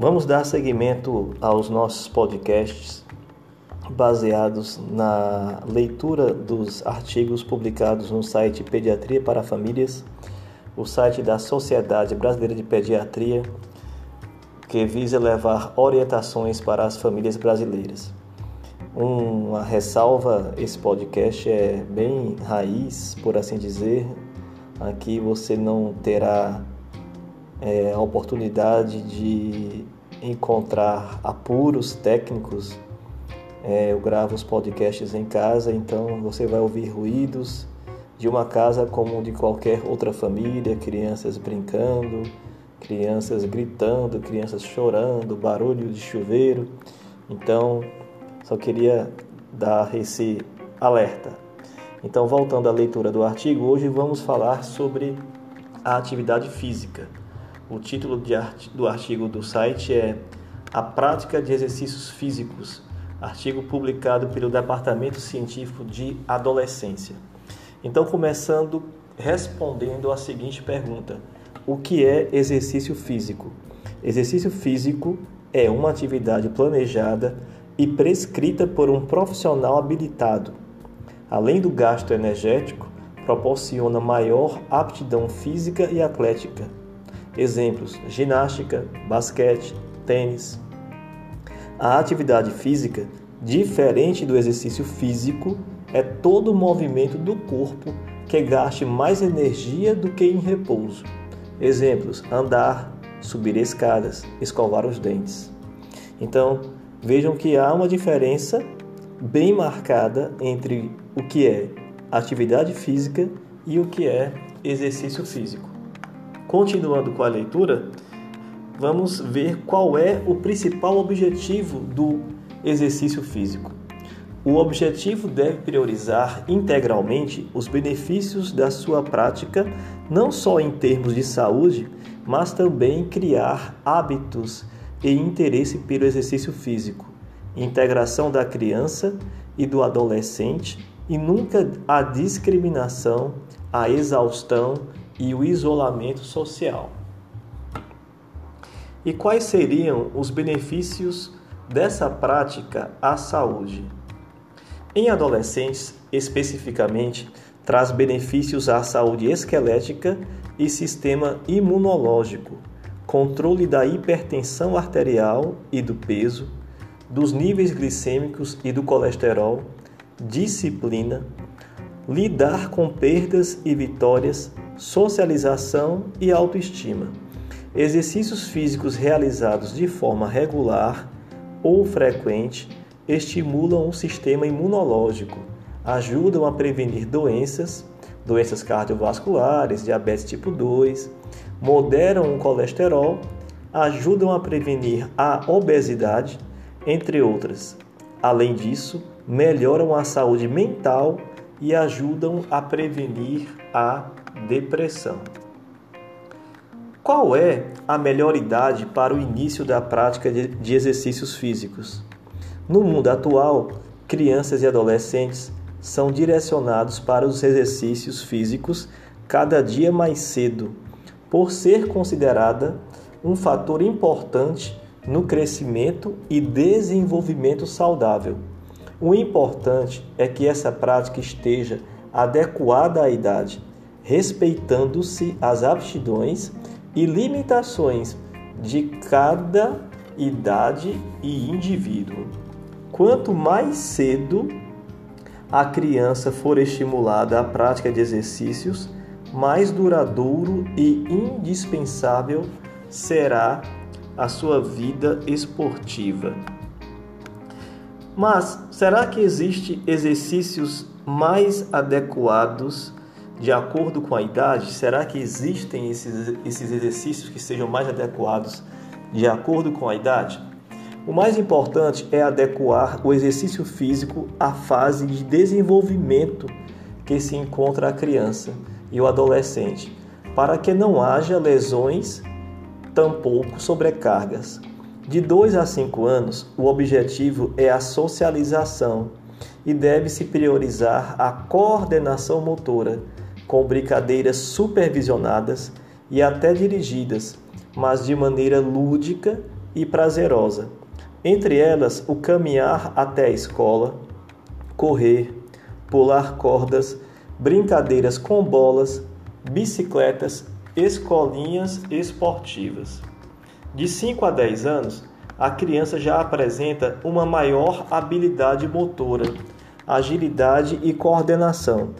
Vamos dar seguimento aos nossos podcasts baseados na leitura dos artigos publicados no site Pediatria para Famílias, o site da Sociedade Brasileira de Pediatria, que visa levar orientações para as famílias brasileiras. Uma ressalva: esse podcast é bem raiz, por assim dizer. Aqui você não terá é, a oportunidade de encontrar apuros técnicos. É, eu gravo os podcasts em casa, então você vai ouvir ruídos de uma casa como de qualquer outra família, crianças brincando, crianças gritando, crianças chorando, barulho de chuveiro. Então, só queria dar esse alerta. Então, voltando à leitura do artigo, hoje vamos falar sobre a atividade física. O título do artigo do site é A Prática de Exercícios Físicos, artigo publicado pelo Departamento Científico de Adolescência. Então, começando respondendo a seguinte pergunta: O que é exercício físico? Exercício físico é uma atividade planejada e prescrita por um profissional habilitado. Além do gasto energético, proporciona maior aptidão física e atlética Exemplos: ginástica, basquete, tênis. A atividade física, diferente do exercício físico, é todo o movimento do corpo que gaste mais energia do que em repouso. Exemplos: andar, subir escadas, escovar os dentes. Então, vejam que há uma diferença bem marcada entre o que é atividade física e o que é exercício físico. Continuando com a leitura, vamos ver qual é o principal objetivo do exercício físico. O objetivo deve priorizar integralmente os benefícios da sua prática, não só em termos de saúde, mas também criar hábitos e interesse pelo exercício físico, integração da criança e do adolescente e nunca a discriminação, a exaustão e o isolamento social. E quais seriam os benefícios dessa prática à saúde? Em adolescentes, especificamente, traz benefícios à saúde esquelética e sistema imunológico, controle da hipertensão arterial e do peso, dos níveis glicêmicos e do colesterol, disciplina, lidar com perdas e vitórias, socialização e autoestima. Exercícios físicos realizados de forma regular ou frequente estimulam o sistema imunológico, ajudam a prevenir doenças, doenças cardiovasculares, diabetes tipo 2, moderam o colesterol, ajudam a prevenir a obesidade, entre outras. Além disso, melhoram a saúde mental e ajudam a prevenir a depressão. Qual é a melhor idade para o início da prática de exercícios físicos? No mundo atual, crianças e adolescentes são direcionados para os exercícios físicos cada dia mais cedo, por ser considerada um fator importante no crescimento e desenvolvimento saudável. O importante é que essa prática esteja adequada à idade respeitando-se as aptidões e limitações de cada idade e indivíduo. Quanto mais cedo a criança for estimulada à prática de exercícios, mais duradouro e indispensável será a sua vida esportiva. Mas será que existem exercícios mais adequados de acordo com a idade? Será que existem esses, esses exercícios que sejam mais adequados de acordo com a idade? O mais importante é adequar o exercício físico à fase de desenvolvimento que se encontra a criança e o adolescente, para que não haja lesões, tampouco sobrecargas. De 2 a 5 anos, o objetivo é a socialização e deve-se priorizar a coordenação motora com brincadeiras supervisionadas e até dirigidas, mas de maneira lúdica e prazerosa. Entre elas, o caminhar até a escola, correr, pular cordas, brincadeiras com bolas, bicicletas, escolinhas esportivas. De 5 a 10 anos, a criança já apresenta uma maior habilidade motora, agilidade e coordenação,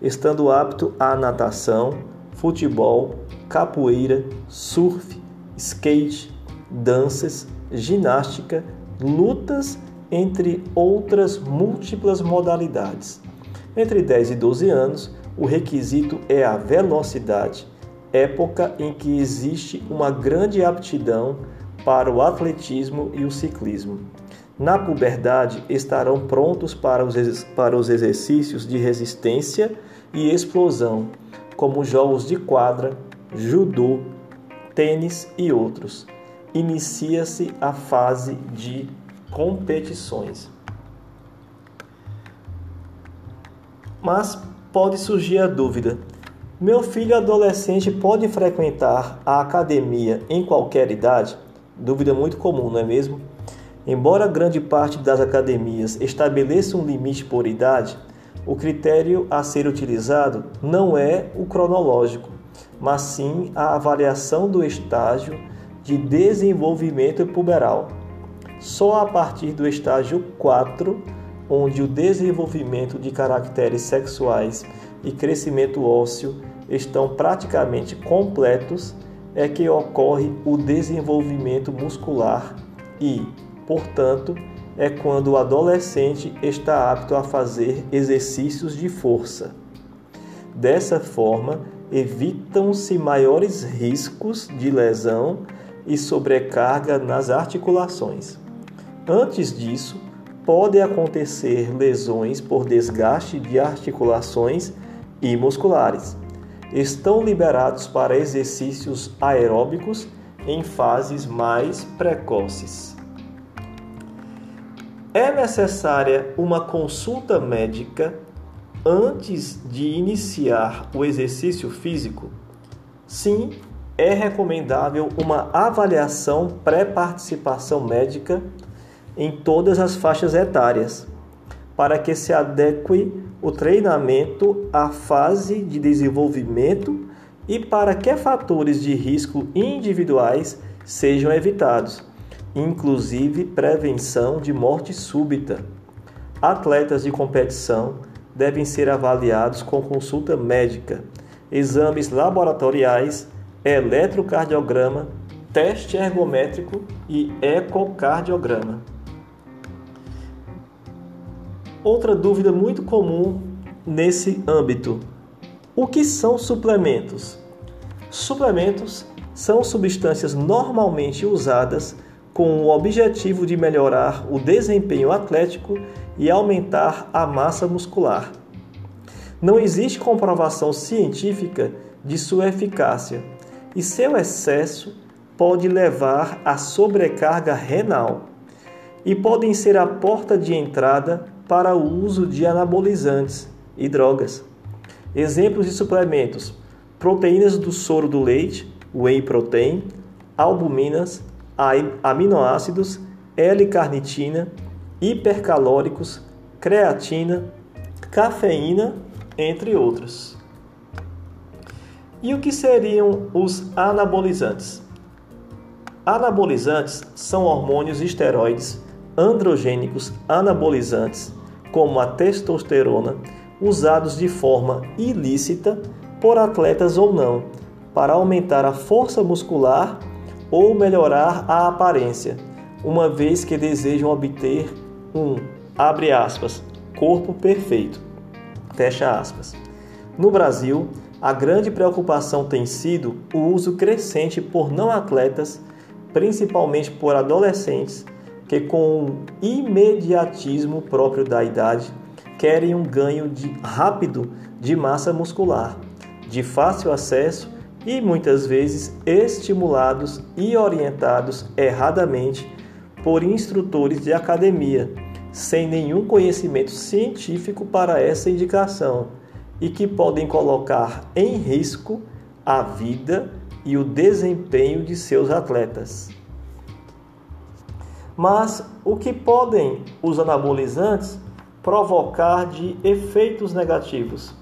estando apto à natação, futebol, capoeira, surf, skate, danças, ginástica, lutas, entre outras múltiplas modalidades. Entre 10 e 12 anos, o requisito é a velocidade, época em que existe uma grande aptidão para o atletismo e o ciclismo. Na puberdade, estarão prontos para os, para os exercícios de resistência e explosão, como jogos de quadra, judô, tênis e outros. Inicia-se a fase de competições. Mas pode surgir a dúvida: meu filho adolescente pode frequentar a academia em qualquer idade? Dúvida muito comum, não é mesmo? Embora grande parte das academias estabeleça um limite por idade, o critério a ser utilizado não é o cronológico, mas sim a avaliação do estágio de desenvolvimento puberal. Só a partir do estágio 4, onde o desenvolvimento de caracteres sexuais e crescimento ósseo estão praticamente completos, é que ocorre o desenvolvimento muscular e, portanto, é quando o adolescente está apto a fazer exercícios de força. Dessa forma, evitam-se maiores riscos de lesão e sobrecarga nas articulações. Antes disso, pode acontecer lesões por desgaste de articulações e musculares. Estão liberados para exercícios aeróbicos em fases mais precoces. É necessária uma consulta médica antes de iniciar o exercício físico? Sim, é recomendável uma avaliação pré-participação médica em todas as faixas etárias, para que se adeque o treinamento à fase de desenvolvimento e para que fatores de risco individuais sejam evitados, inclusive prevenção de morte súbita. Atletas de competição devem ser avaliados com consulta médica, exames laboratoriais, eletrocardiograma, teste ergométrico e ecocardiograma. Outra dúvida muito comum nesse âmbito: o que são suplementos? Suplementos são substâncias normalmente usadas com o objetivo de melhorar o desempenho atlético e aumentar a massa muscular. Não existe comprovação científica de sua eficácia e seu excesso pode levar à sobrecarga renal e podem ser a porta de entrada para o uso de anabolizantes e drogas. Exemplos de suplementos: proteínas do soro do leite, whey protein, albuminas, aminoácidos, L-carnitina, hipercalóricos, creatina, cafeína, entre outros. E o que seriam os anabolizantes? Anabolizantes são hormônios esteroides androgênicos anabolizantes, como a testosterona, usados de forma ilícita por atletas ou não, para aumentar a força muscular ou melhorar a aparência, uma vez que desejam obter um, abre aspas, corpo perfeito, fecha aspas. No Brasil, a grande preocupação tem sido o uso crescente por não atletas, principalmente por adolescentes, que com o imediatismo próprio da idade querem um ganho de rápido de massa muscular, de fácil acesso e muitas vezes estimulados e orientados erradamente por instrutores de academia, sem nenhum conhecimento científico para essa indicação e que podem colocar em risco a vida e o desempenho de seus atletas. Mas o que podem os anabolizantes provocar de efeitos negativos?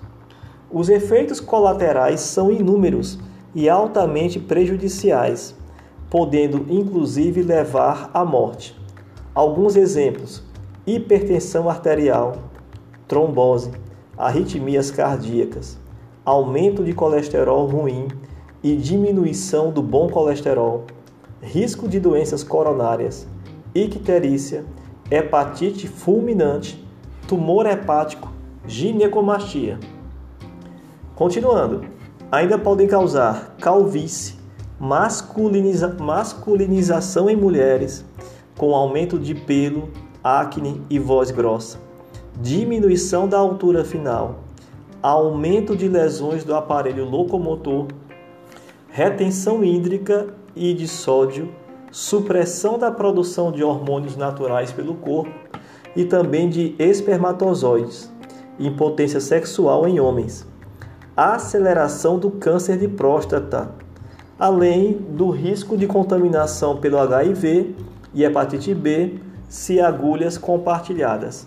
Os efeitos colaterais são inúmeros e altamente prejudiciais, podendo inclusive levar à morte. Alguns exemplos: hipertensão arterial, trombose, arritmias cardíacas, aumento de colesterol ruim e diminuição do bom colesterol, risco de doenças coronárias, icterícia, hepatite fulminante, tumor hepático, ginecomastia. Continuando, ainda podem causar calvície, masculiniza masculinização em mulheres, com aumento de pelo, acne e voz grossa, diminuição da altura final, aumento de lesões do aparelho locomotor, retenção hídrica e de sódio, supressão da produção de hormônios naturais pelo corpo e também de espermatozoides, impotência sexual em homens aceleração do câncer de próstata, além do risco de contaminação pelo HIV e hepatite B se agulhas compartilhadas.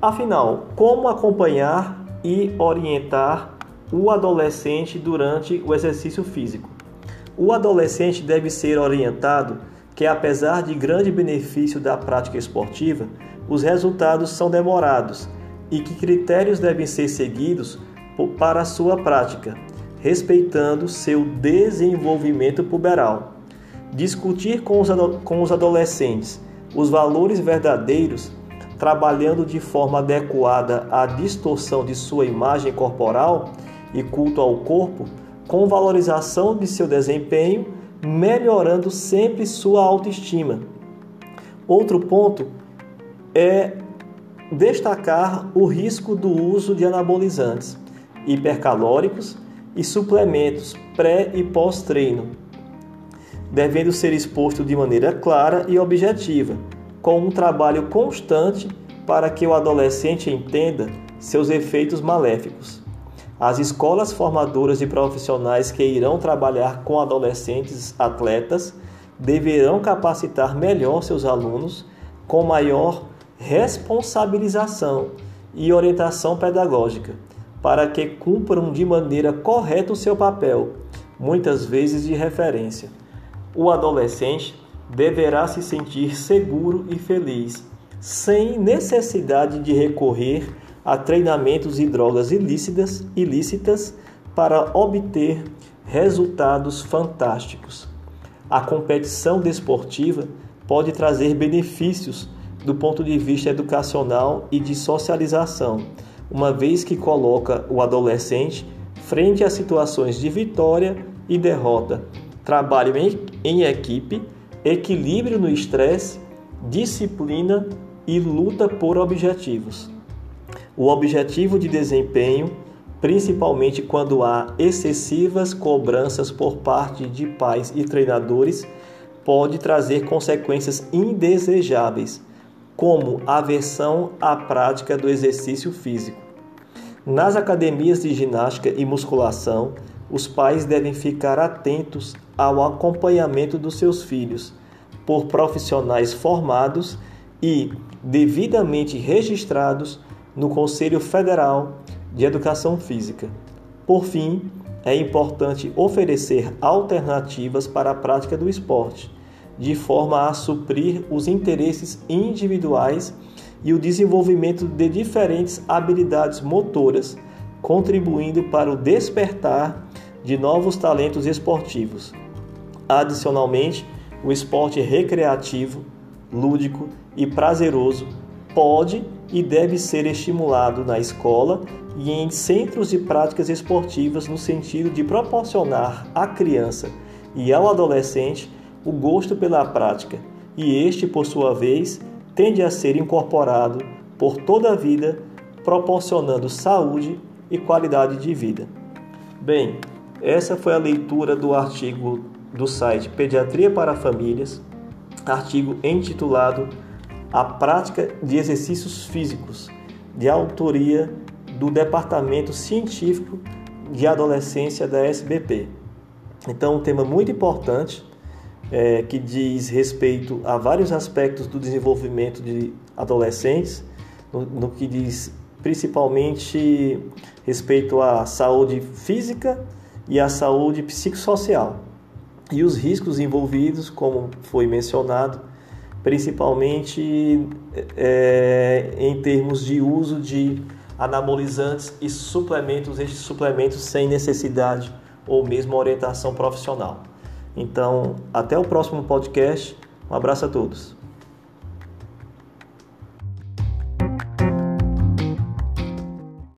Afinal, como acompanhar e orientar o adolescente durante o exercício físico? O adolescente deve ser orientado que, apesar de grande benefício da prática esportiva, os resultados são demorados e que critérios devem ser seguidos para a sua prática, respeitando seu desenvolvimento puberal. Discutir com os, com os adolescentes os valores verdadeiros, trabalhando de forma adequada à distorção de sua imagem corporal e culto ao corpo, com valorização de seu desempenho, melhorando sempre sua autoestima. Outro ponto é destacar o risco do uso de anabolizantes, hipercalóricos e suplementos pré e pós-treino, devendo ser exposto de maneira clara e objetiva, com um trabalho constante para que o adolescente entenda seus efeitos maléficos. As escolas formadoras de profissionais que irão trabalhar com adolescentes atletas deverão capacitar melhor seus alunos com maior responsabilização e orientação pedagógica, para que cumpram de maneira correta o seu papel, muitas vezes de referência. O adolescente deverá se sentir seguro e feliz, sem necessidade de recorrer a treinamentos e drogas ilícitas, ilícitas para obter resultados fantásticos. A competição desportiva pode trazer benefícios do ponto de vista educacional e de socialização, uma vez que coloca o adolescente frente a situações de vitória e derrota, trabalho em, em equipe, equilíbrio no estresse, disciplina e luta por objetivos. O objetivo de desempenho, principalmente quando há excessivas cobranças por parte de pais e treinadores, pode trazer consequências indesejáveis como aversão à prática do exercício físico. Nas academias de ginástica e musculação, os pais devem ficar atentos ao acompanhamento dos seus filhos por profissionais formados e devidamente registrados no Conselho Federal de Educação Física. Por fim, é importante oferecer alternativas para a prática do esporte de forma a suprir os interesses individuais e o desenvolvimento de diferentes habilidades motoras, contribuindo para o despertar de novos talentos esportivos. Adicionalmente, o esporte recreativo, lúdico e prazeroso pode e deve ser estimulado na escola e em centros de práticas esportivas no sentido de proporcionar à criança e ao adolescente o gosto pela prática, e este, por sua vez, tende a ser incorporado por toda a vida, proporcionando saúde e qualidade de vida. Bem, essa foi a leitura do artigo do site Pediatria para Famílias, artigo intitulado A Prática de Exercícios Físicos, de autoria do Departamento Científico de Adolescência da SBP. Então, um tema muito importante é, que diz respeito a vários aspectos do desenvolvimento de adolescentes, no, no que diz principalmente respeito à saúde física e à saúde psicossocial. E os riscos envolvidos, como foi mencionado, principalmente é, em termos de uso de anabolizantes e suplementos, estes suplementos sem necessidade ou mesmo orientação profissional. Então, até o próximo podcast. Um abraço a todos.